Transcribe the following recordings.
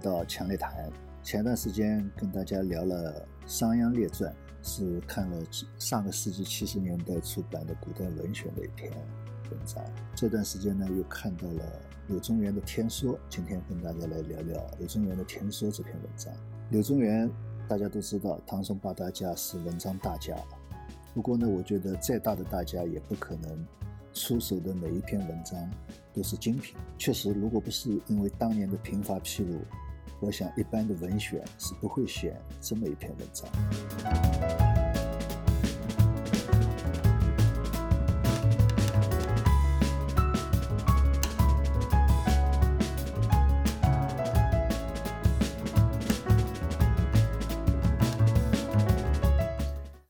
到强烈谈。前段时间跟大家聊了《商鞅列传》，是看了上个世纪七十年代出版的古代文选的一篇文章。这段时间呢，又看到了柳宗元的《天说》，今天跟大家来聊聊柳宗元的《天说》这篇文章。柳宗元大家都知道，唐宋八大家是文章大家。不过呢，我觉得再大的大家也不可能出手的每一篇文章都是精品。确实，如果不是因为当年的贫乏披露，我想一般的文选是不会选这么一篇文章。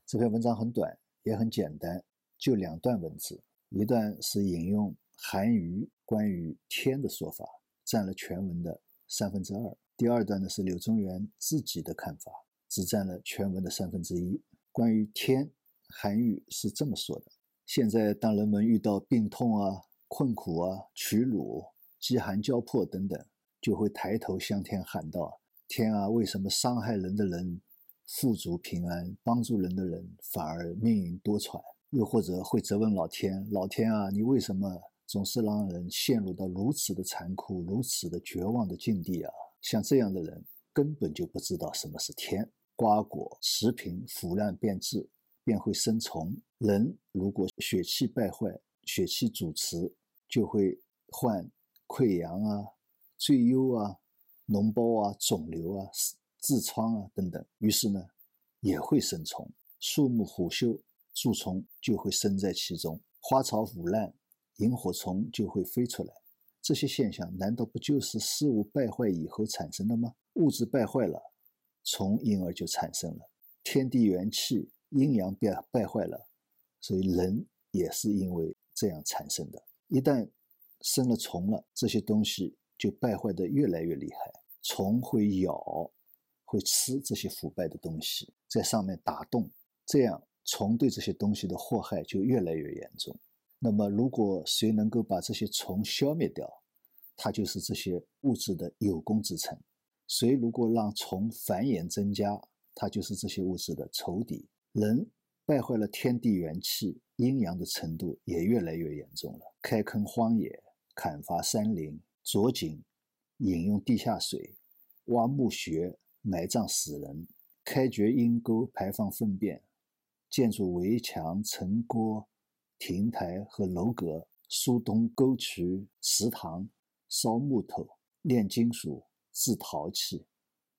这篇文章很短，也很简单，就两段文字。一段是引用韩愈关于天的说法，占了全文的三分之二；第二段呢是柳宗元自己的看法，只占了全文的三分之一。关于天，韩愈是这么说的：现在当人们遇到病痛啊、困苦啊、屈辱、饥寒交迫等等，就会抬头向天喊道：“天啊，为什么伤害人的人？”富足平安，帮助人的人反而命运多舛；又或者会责问老天：“老天啊，你为什么总是让人陷入到如此的残酷、如此的绝望的境地啊？”像这样的人根本就不知道什么是天。瓜果食品腐烂变质，便会生虫。人如果血气败坏、血气阻持，就会患溃疡啊、赘疣啊、脓包啊、肿瘤啊。痔疮啊等等，于是呢也会生虫，树木腐朽，蛀虫就会生在其中；花草腐烂，萤火虫就会飞出来。这些现象难道不就是事物败坏以后产生的吗？物质败坏了，虫因而就产生了；天地元气、阴阳变败坏了，所以人也是因为这样产生的。一旦生了虫了，这些东西就败坏的越来越厉害，虫会咬。会吃这些腐败的东西，在上面打洞，这样虫对这些东西的祸害就越来越严重。那么，如果谁能够把这些虫消灭掉，他就是这些物质的有功之臣；谁如果让虫繁衍增加，他就是这些物质的仇敌。人败坏了天地元气、阴阳的程度也越来越严重了。开垦荒野，砍伐山林，凿井，饮用地下水，挖墓穴。埋葬死人，开掘阴沟，排放粪便，建筑围墙、城郭、亭台和楼阁，疏通沟渠、池塘，烧木头、炼金属、制陶器、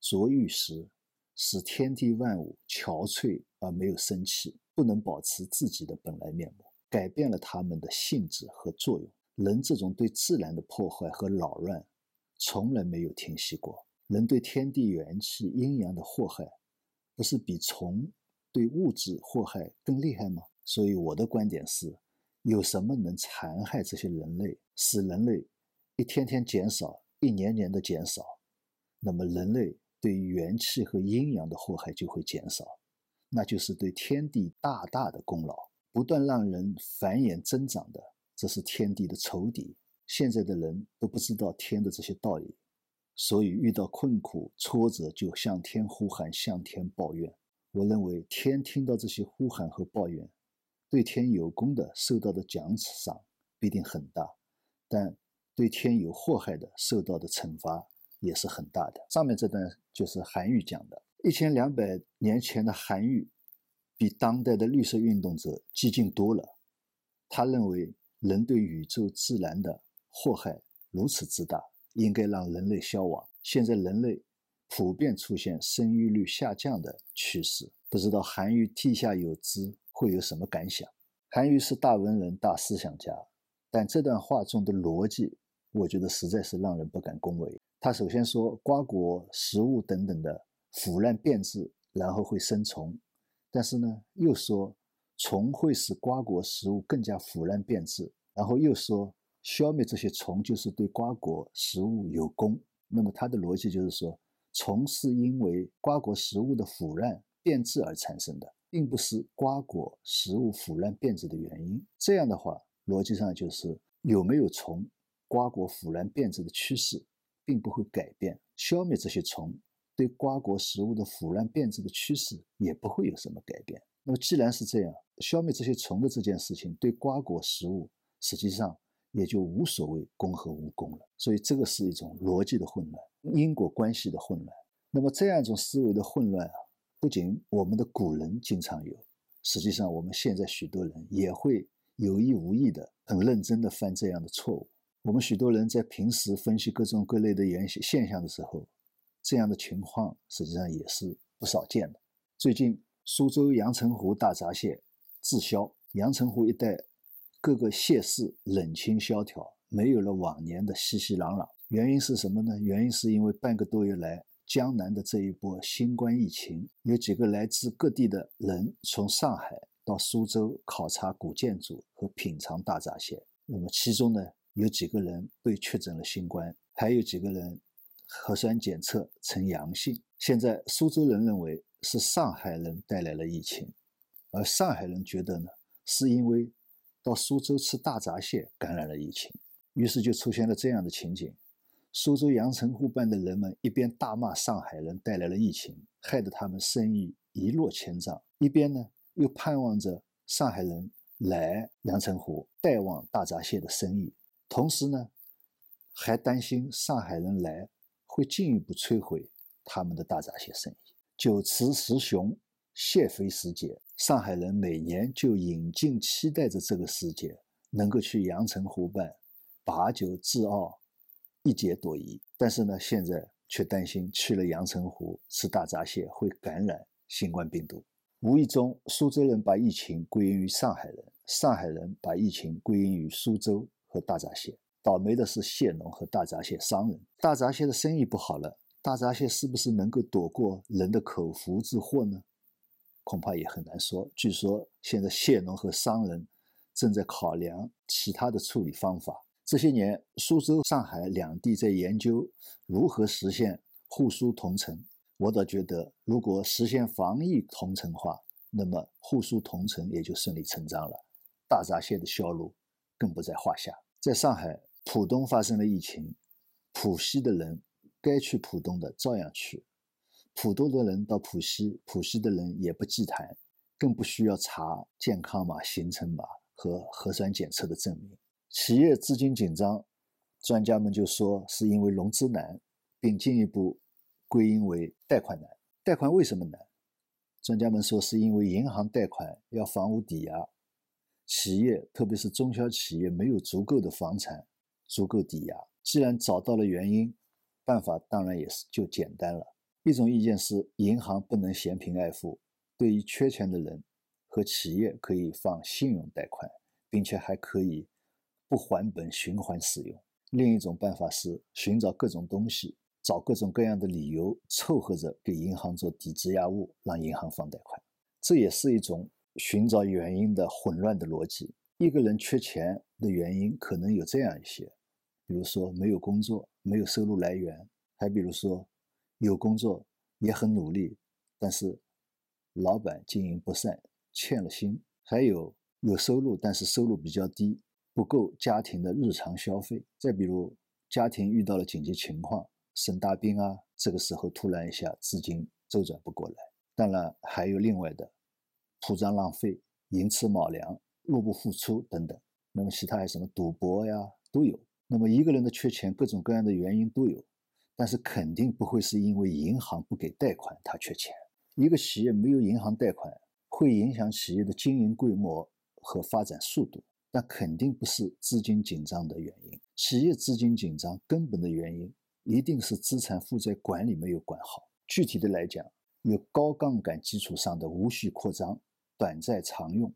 琢玉石，使天地万物憔悴而没有生气，不能保持自己的本来面目，改变了它们的性质和作用。人这种对自然的破坏和扰乱，从来没有停息过。人对天地元气、阴阳的祸害，不是比虫对物质祸害更厉害吗？所以我的观点是，有什么能残害这些人类，使人类一天天减少、一年年的减少，那么人类对元气和阴阳的祸害就会减少，那就是对天地大大的功劳。不断让人繁衍增长的，这是天地的仇敌。现在的人都不知道天的这些道理。所以遇到困苦挫折，就向天呼喊，向天抱怨。我认为天听到这些呼喊和抱怨，对天有功的受到的奖赏必定很大，但对天有祸害的受到的惩罚也是很大的。上面这段就是韩愈讲的。一千两百年前的韩愈，比当代的绿色运动者激进多了。他认为人对宇宙自然的祸害如此之大。应该让人类消亡。现在人类普遍出现生育率下降的趋势，不知道韩愈地下有知会有什么感想？韩愈是大文人、大思想家，但这段话中的逻辑，我觉得实在是让人不敢恭维。他首先说瓜果、食物等等的腐烂变质，然后会生虫，但是呢，又说虫会使瓜果食物更加腐烂变质，然后又说。消灭这些虫就是对瓜果食物有功。那么他的逻辑就是说，虫是因为瓜果食物的腐烂变质而产生的，并不是瓜果食物腐烂变质的原因。这样的话，逻辑上就是有没有虫，瓜果腐烂变质的趋势并不会改变。消灭这些虫，对瓜果食物的腐烂变质的趋势也不会有什么改变。那么既然是这样，消灭这些虫的这件事情对瓜果食物实际上也就无所谓功和无功了。所以这个是一种逻辑的混乱，因果关系的混乱。那么这样一种思维的混乱啊，不仅我们的古人经常有，实际上我们现在许多人也会有意无意的、很认真的犯这样的错误。我们许多人在平时分析各种各类的原现象的时候，这样的情况实际上也是不少见的。最近苏州阳澄湖大闸蟹滞销，阳澄湖一带各个蟹市冷清萧条，没有了往年的熙熙攘攘。原因是什么呢？原因是因为半个多月来江南的这一波新冠疫情，有几个来自各地的人从上海到苏州考察古建筑和品尝大闸蟹。那么其中呢？有几个人被确诊了新冠，还有几个人核酸检测呈阳性。现在苏州人认为是上海人带来了疫情，而上海人觉得呢，是因为到苏州吃大闸蟹感染了疫情。于是就出现了这样的情景：苏州阳澄湖畔的人们一边大骂上海人带来了疫情，害得他们生意一落千丈，一边呢又盼望着上海人来阳澄湖带旺大闸蟹的生意。同时呢，还担心上海人来会进一步摧毁他们的大闸蟹生意。酒池十雄，蟹肥时节，上海人每年就引颈期待着这个时节，能够去阳澄湖畔把酒自傲，一解多疑。但是呢，现在却担心去了阳澄湖吃大闸蟹会感染新冠病毒。无意中，苏州人把疫情归因于上海人，上海人把疫情归因于苏州。和大闸蟹，倒霉的是蟹农和大闸蟹商人。大闸蟹的生意不好了，大闸蟹是不是能够躲过人的口福之祸呢？恐怕也很难说。据说现在蟹农和商人正在考量其他的处理方法。这些年，苏州、上海两地在研究如何实现沪苏同城。我倒觉得，如果实现防疫同城化，那么沪苏同城也就顺理成章了。大闸蟹的销路。更不在话下。在上海浦东发生了疫情，浦西的人该去浦东的照样去，浦东的人到浦西，浦西的人也不忌谈，更不需要查健康码、行程码和核酸检测的证明。企业资金紧张，专家们就说是因为融资难，并进一步归因为贷款难。贷款为什么难？专家们说是因为银行贷款要房屋抵押。企业，特别是中小企业，没有足够的房产，足够抵押。既然找到了原因，办法当然也是就简单了。一种意见是，银行不能嫌贫爱富，对于缺钱的人和企业可以放信用贷款，并且还可以不还本循环使用。另一种办法是寻找各种东西，找各种各样的理由，凑合着给银行做抵质押物，让银行放贷款。这也是一种。寻找原因的混乱的逻辑，一个人缺钱的原因可能有这样一些，比如说没有工作，没有收入来源；还比如说有工作也很努力，但是老板经营不善，欠了薪；还有有收入，但是收入比较低，不够家庭的日常消费；再比如家庭遇到了紧急情况，生大病啊，这个时候突然一下资金周转不过来。当然还有另外的。铺张浪费、寅吃卯粮、入不敷出等等，那么其他还有什么赌博呀都有。那么一个人的缺钱，各种各样的原因都有，但是肯定不会是因为银行不给贷款他缺钱。一个企业没有银行贷款，会影响企业的经营规模和发展速度，那肯定不是资金紧张的原因。企业资金紧张根本的原因一定是资产负债管理没有管好。具体的来讲，有高杠杆基础上的无序扩张。短债常用，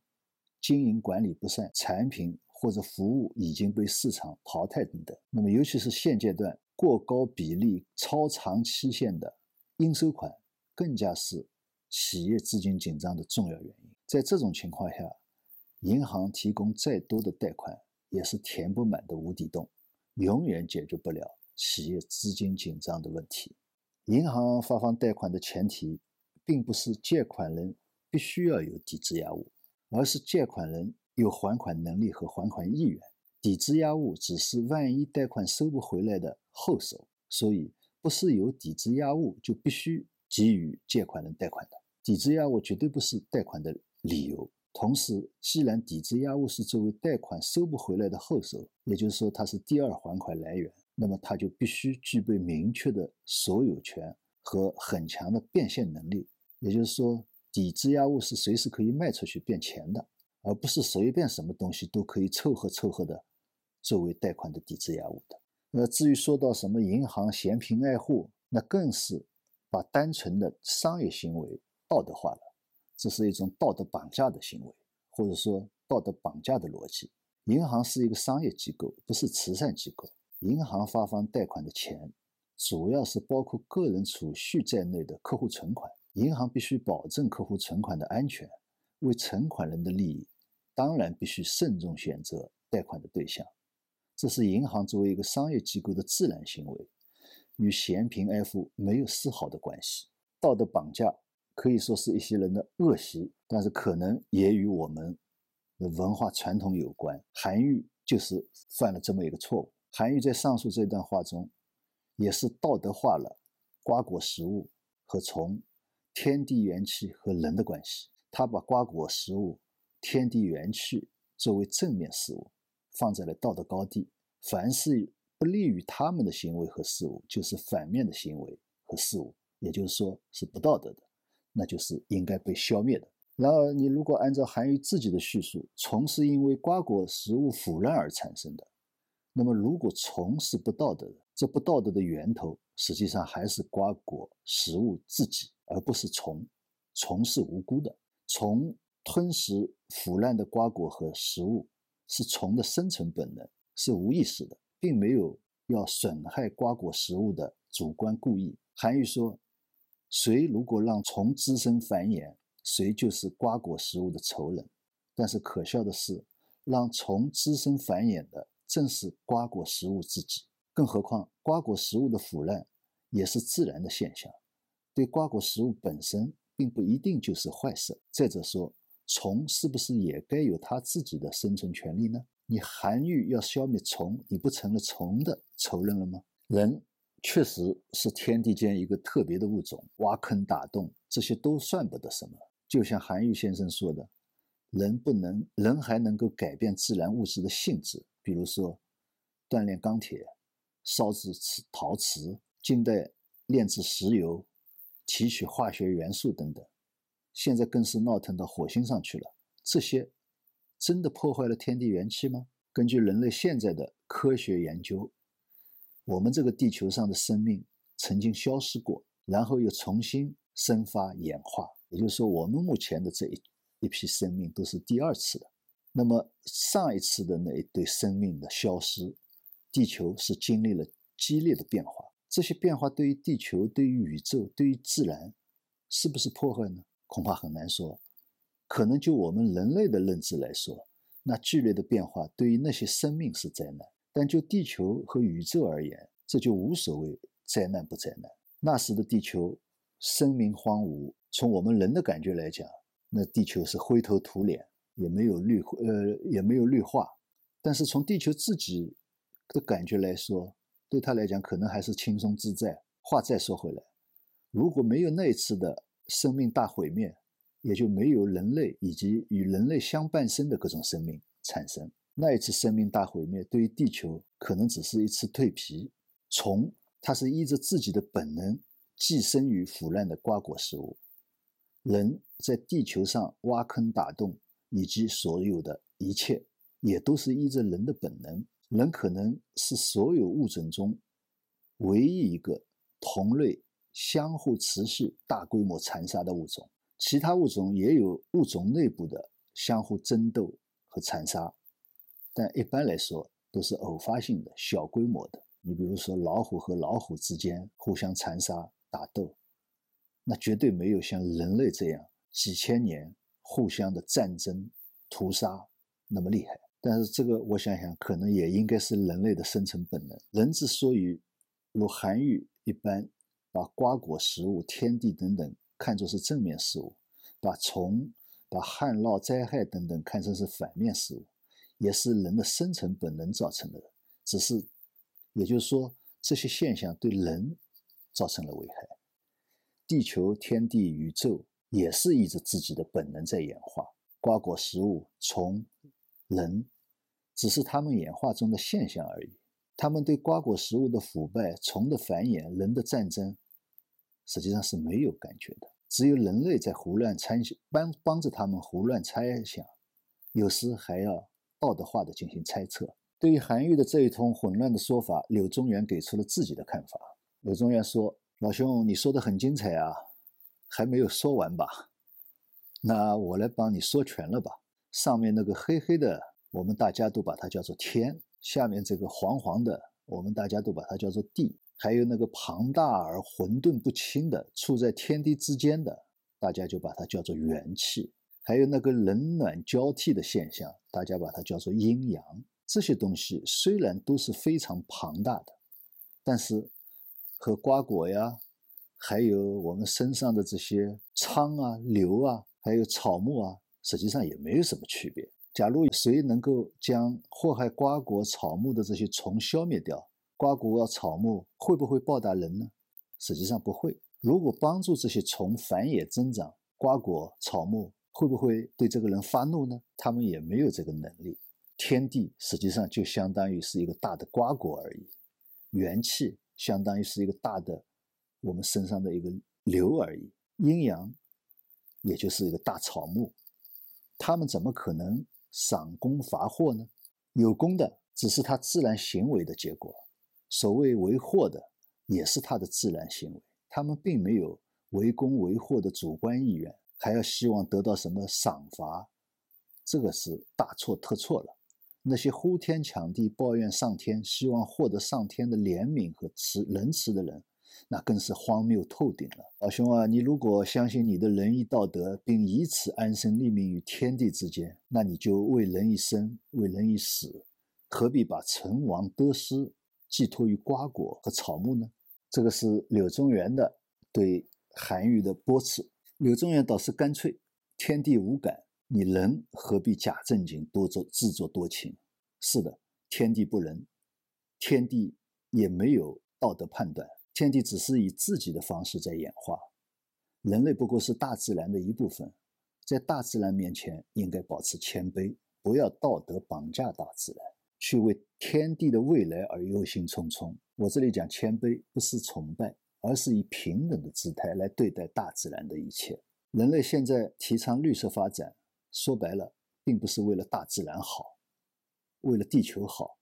经营管理不善，产品或者服务已经被市场淘汰等等。那么，尤其是现阶段过高比例、超长期限的应收款，更加是企业资金紧张的重要原因。在这种情况下，银行提供再多的贷款，也是填不满的无底洞，永远解决不了企业资金紧张的问题。银行发放贷款的前提，并不是借款人。必须要有抵质押物，而是借款人有还款能力和还款意愿。抵质押物只是万一贷款收不回来的后手，所以不是有抵质押物就必须给予借款人贷款的。抵质押物绝对不是贷款的理由。同时，既然抵质押物是作为贷款收不回来的后手，也就是说它是第二还款来源，那么它就必须具备明确的所有权和很强的变现能力。也就是说，抵质押物是随时可以卖出去变钱的，而不是随便什么东西都可以凑合凑合的作为贷款的抵质押物的。那至于说到什么银行嫌贫爱富，那更是把单纯的商业行为道德化了。这是一种道德绑架的行为，或者说道德绑架的逻辑。银行是一个商业机构，不是慈善机构。银行发放贷款的钱，主要是包括个人储蓄在内的客户存款。银行必须保证客户存款的安全，为存款人的利益，当然必须慎重选择贷款的对象。这是银行作为一个商业机构的自然行为，与嫌贫爱富没有丝毫的关系。道德绑架。可以说是一些人的恶习，但是可能也与我们的文化传统有关。韩愈就是犯了这么一个错误。韩愈在上述这段话中，也是道德化了瓜果食物和从天地元气和人的关系。他把瓜果食物、天地元气作为正面事物，放在了道德高地。凡是不利于他们的行为和事物，就是反面的行为和事物，也就是说是不道德的。那就是应该被消灭的。然而，你如果按照韩愈自己的叙述，虫是因为瓜果食物腐烂而产生的，那么如果虫是不道德的，这不道德的源头实际上还是瓜果食物自己，而不是虫。虫是无辜的，虫吞食腐烂的瓜果和食物是虫的生存本能，是无意识的，并没有要损害瓜果食物的主观故意。韩愈说。谁如果让虫滋生繁衍，谁就是瓜果食物的仇人。但是可笑的是，让虫滋生繁衍的正是瓜果食物自己。更何况，瓜果食物的腐烂也是自然的现象，对瓜果食物本身并不一定就是坏事。再者说，虫是不是也该有它自己的生存权利呢？你韩愈要消灭虫，你不成了虫的仇人了吗？人。确实是天地间一个特别的物种，挖坑打洞这些都算不得什么。就像韩愈先生说的，人不能，人还能够改变自然物质的性质，比如说锻炼钢铁、烧制瓷陶瓷，近代炼制石油、提取化学元素等等。现在更是闹腾到火星上去了。这些真的破坏了天地元气吗？根据人类现在的科学研究。我们这个地球上的生命曾经消失过，然后又重新生发演化。也就是说，我们目前的这一一批生命都是第二次的。那么上一次的那一对生命的消失，地球是经历了激烈的变化。这些变化对于地球、对于宇宙、对于自然，是不是破坏呢？恐怕很难说。可能就我们人类的认知来说，那剧烈的变化对于那些生命是灾难。但就地球和宇宙而言，这就无所谓灾难不灾难。那时的地球生民荒芜，从我们人的感觉来讲，那地球是灰头土脸，也没有绿呃也没有绿化。但是从地球自己的感觉来说，对他来讲可能还是轻松自在。话再说回来，如果没有那一次的生命大毁灭，也就没有人类以及与人类相伴生的各种生命产生。那一次生命大毁灭，对于地球可能只是一次蜕皮。虫，它是依着自己的本能寄生于腐烂的瓜果食物；人在地球上挖坑打洞，以及所有的一切，也都是依着人的本能。人可能是所有物种中唯一一个同类相互持续大规模残杀的物种，其他物种也有物种内部的相互争斗和残杀。但一般来说都是偶发性的、小规模的。你比如说，老虎和老虎之间互相残杀打斗，那绝对没有像人类这样几千年互相的战争屠杀那么厉害。但是这个我想想，可能也应该是人类的生存本能。人之所以如韩愈一般把瓜果食物、天地等等看作是正面事物，把虫、把旱涝灾害等等看成是反面事物。也是人的生存本能造成的，只是，也就是说，这些现象对人造成了危害。地球、天地、宇宙也是依着自己的本能在演化。瓜果、食物、虫、人，只是它们演化中的现象而已。他们对瓜果食物的腐败、虫的繁衍、人的战争，实际上是没有感觉的。只有人类在胡乱猜想，帮帮着他们胡乱猜想，有时还要道德化的进行猜测。对于韩愈的这一通混乱的说法，柳宗元给出了自己的看法。柳宗元说：“老兄，你说的很精彩啊，还没有说完吧？那我来帮你说全了吧。上面那个黑黑的，我们大家都把它叫做天；下面这个黄黄的，我们大家都把它叫做地。”还有那个庞大而混沌不清的，处在天地之间的，大家就把它叫做元气；还有那个冷暖交替的现象，大家把它叫做阴阳。这些东西虽然都是非常庞大的，但是和瓜果呀，还有我们身上的这些苍啊、瘤啊，还有草木啊，实际上也没有什么区别。假如谁能够将祸害瓜果、草木的这些虫消灭掉，瓜果草木会不会报答人呢？实际上不会。如果帮助这些虫繁衍增长，瓜果草木会不会对这个人发怒呢？他们也没有这个能力。天地实际上就相当于是一个大的瓜果而已，元气相当于是一个大的我们身上的一个瘤而已，阴阳也就是一个大草木，他们怎么可能赏功罚祸呢？有功的只是他自然行为的结果。所谓为祸的，也是他的自然行为。他们并没有为功为祸的主观意愿，还要希望得到什么赏罚，这个是大错特错了。那些呼天抢地、抱怨上天、希望获得上天的怜悯和慈仁慈的人，那更是荒谬透顶了。老兄啊，你如果相信你的仁义道德，并以此安身立命于天地之间，那你就为人一生，为人一死，何必把成王得失？寄托于瓜果和草木呢？这个是柳宗元的对韩愈的驳斥。柳宗元倒是干脆：天地无感，你人何必假正经、多做自作多情？是的，天地不仁，天地也没有道德判断，天地只是以自己的方式在演化，人类不过是大自然的一部分，在大自然面前应该保持谦卑，不要道德绑架大自然。去为天地的未来而忧心忡忡。我这里讲谦卑，不是崇拜，而是以平等的姿态来对待大自然的一切。人类现在提倡绿色发展，说白了，并不是为了大自然好，为了地球好，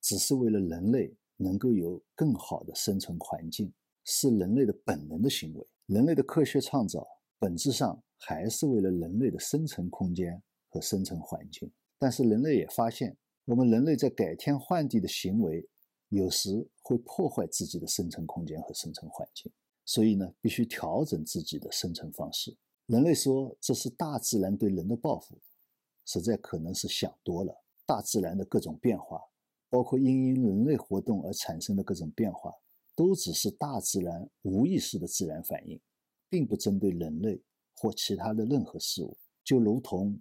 只是为了人类能够有更好的生存环境，是人类的本能的行为。人类的科学创造，本质上还是为了人类的生存空间和生存环境。但是人类也发现。我们人类在改天换地的行为，有时会破坏自己的生存空间和生存环境，所以呢，必须调整自己的生存方式。人类说这是大自然对人的报复，实在可能是想多了。大自然的各种变化，包括因因人类活动而产生的各种变化，都只是大自然无意识的自然反应，并不针对人类或其他的任何事物，就如同。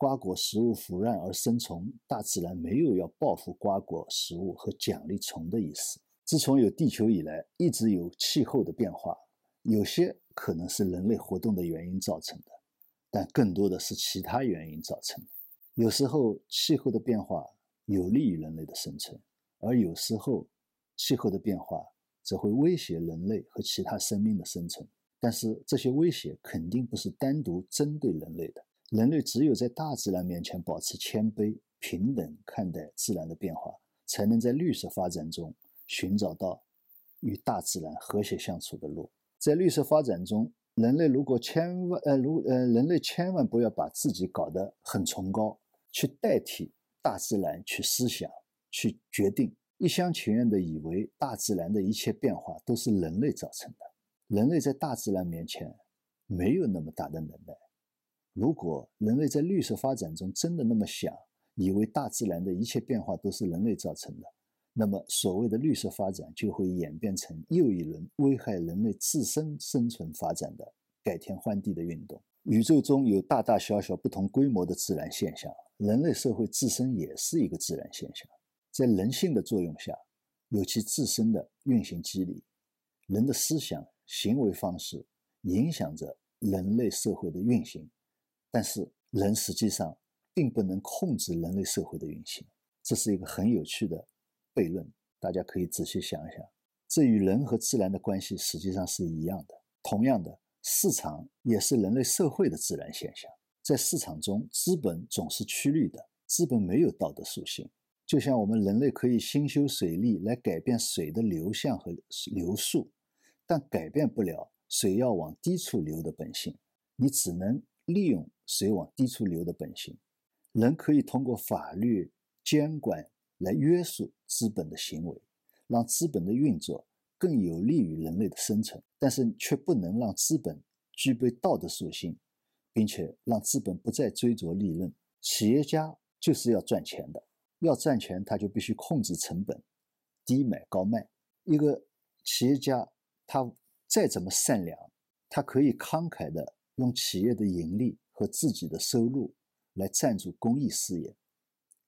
瓜果食物腐烂而生虫，大自然没有要报复瓜果食物和奖励虫的意思。自从有地球以来，一直有气候的变化，有些可能是人类活动的原因造成的，但更多的是其他原因造成的。有时候气候的变化有利于人类的生存，而有时候气候的变化则会威胁人类和其他生命的生存。但是这些威胁肯定不是单独针对人类的。人类只有在大自然面前保持谦卑、平等看待自然的变化，才能在绿色发展中寻找到与大自然和谐相处的路。在绿色发展中，人类如果千万呃如呃人类千万不要把自己搞得很崇高，去代替大自然去思想、去决定，一厢情愿地以为大自然的一切变化都是人类造成的。人类在大自然面前没有那么大的能耐。如果人类在绿色发展中真的那么想，以为大自然的一切变化都是人类造成的，那么所谓的绿色发展就会演变成又一轮危害人类自身生存发展的改天换地的运动。宇宙中有大大小小不同规模的自然现象，人类社会自身也是一个自然现象，在人性的作用下，有其自身的运行机理。人的思想、行为方式影响着人类社会的运行，但是人实际上并不能控制人类社会的运行。这是一个很有趣的悖论，大家可以仔细想一想。这与人和自然的关系实际上是一样的。同样的，市场也是人类社会的自然现象。在市场中，资本总是趋利的，资本没有道德属性。就像我们人类可以兴修水利来改变水的流向和流速，但改变不了水要往低处流的本性。你只能利用水往低处流的本性。人可以通过法律监管来约束资本的行为。让资本的运作更有利于人类的生存，但是却不能让资本具备道德属性，并且让资本不再追逐利润。企业家就是要赚钱的，要赚钱他就必须控制成本，低买高卖。一个企业家他再怎么善良，他可以慷慨的用企业的盈利和自己的收入来赞助公益事业，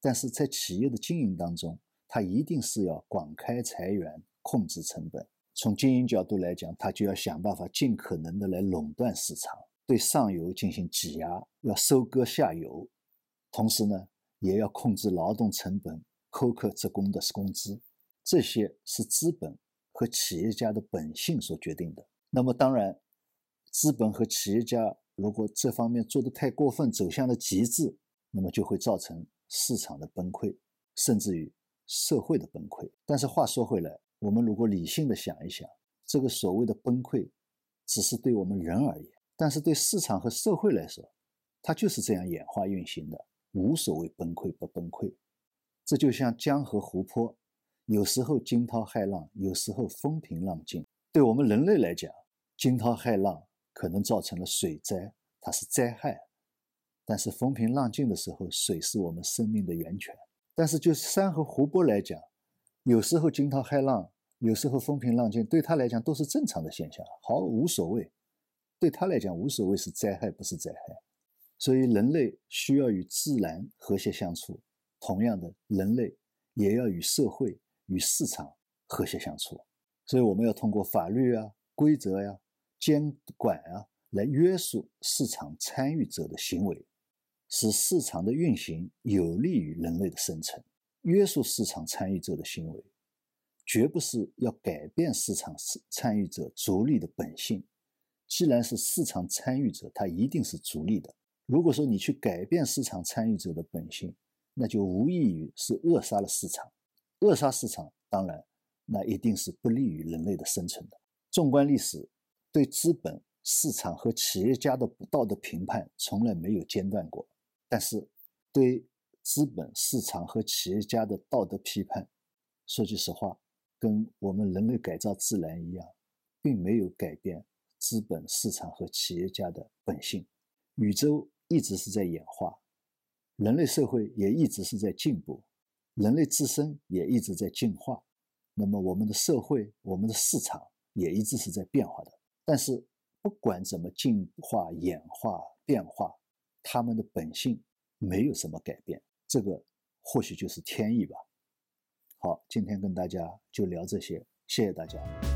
但是在企业的经营当中。他一定是要广开财源，控制成本。从经营角度来讲，他就要想办法尽可能的来垄断市场，对上游进行挤压，要收割下游。同时呢，也要控制劳动成本，苛刻职工的工资。这些是资本和企业家的本性所决定的。那么，当然，资本和企业家如果这方面做得太过分，走向了极致，那么就会造成市场的崩溃，甚至于。社会的崩溃，但是话说回来，我们如果理性的想一想，这个所谓的崩溃，只是对我们人而言，但是对市场和社会来说，它就是这样演化运行的，无所谓崩溃不崩溃。这就像江河湖泊，有时候惊涛骇浪，有时候风平浪静。对我们人类来讲，惊涛骇浪可能造成了水灾，它是灾害；但是风平浪静的时候，水是我们生命的源泉。但是，就山和湖泊来讲，有时候惊涛骇浪，有时候风平浪静，对他来讲都是正常的现象，毫无所谓。对他来讲，无所谓是灾害，不是灾害。所以，人类需要与自然和谐相处。同样的，人类也要与社会、与市场和谐相处。所以，我们要通过法律啊、规则呀、监管啊，来约束市场参与者的行为。使市场的运行有利于人类的生存，约束市场参与者的行为，绝不是要改变市场参与者逐利的本性。既然是市场参与者，他一定是逐利的。如果说你去改变市场参与者的本性，那就无异于是扼杀了市场。扼杀市场，当然那一定是不利于人类的生存的。纵观历史，对资本市场和企业家的不道德评判从来没有间断过。但是，对资本市场和企业家的道德批判，说句实话，跟我们人类改造自然一样，并没有改变资本市场和企业家的本性。宇宙一直是在演化，人类社会也一直是在进步，人类自身也一直在进化。那么，我们的社会、我们的市场也一直是在变化的。但是，不管怎么进化、演化、变化。他们的本性没有什么改变，这个或许就是天意吧。好，今天跟大家就聊这些，谢谢大家。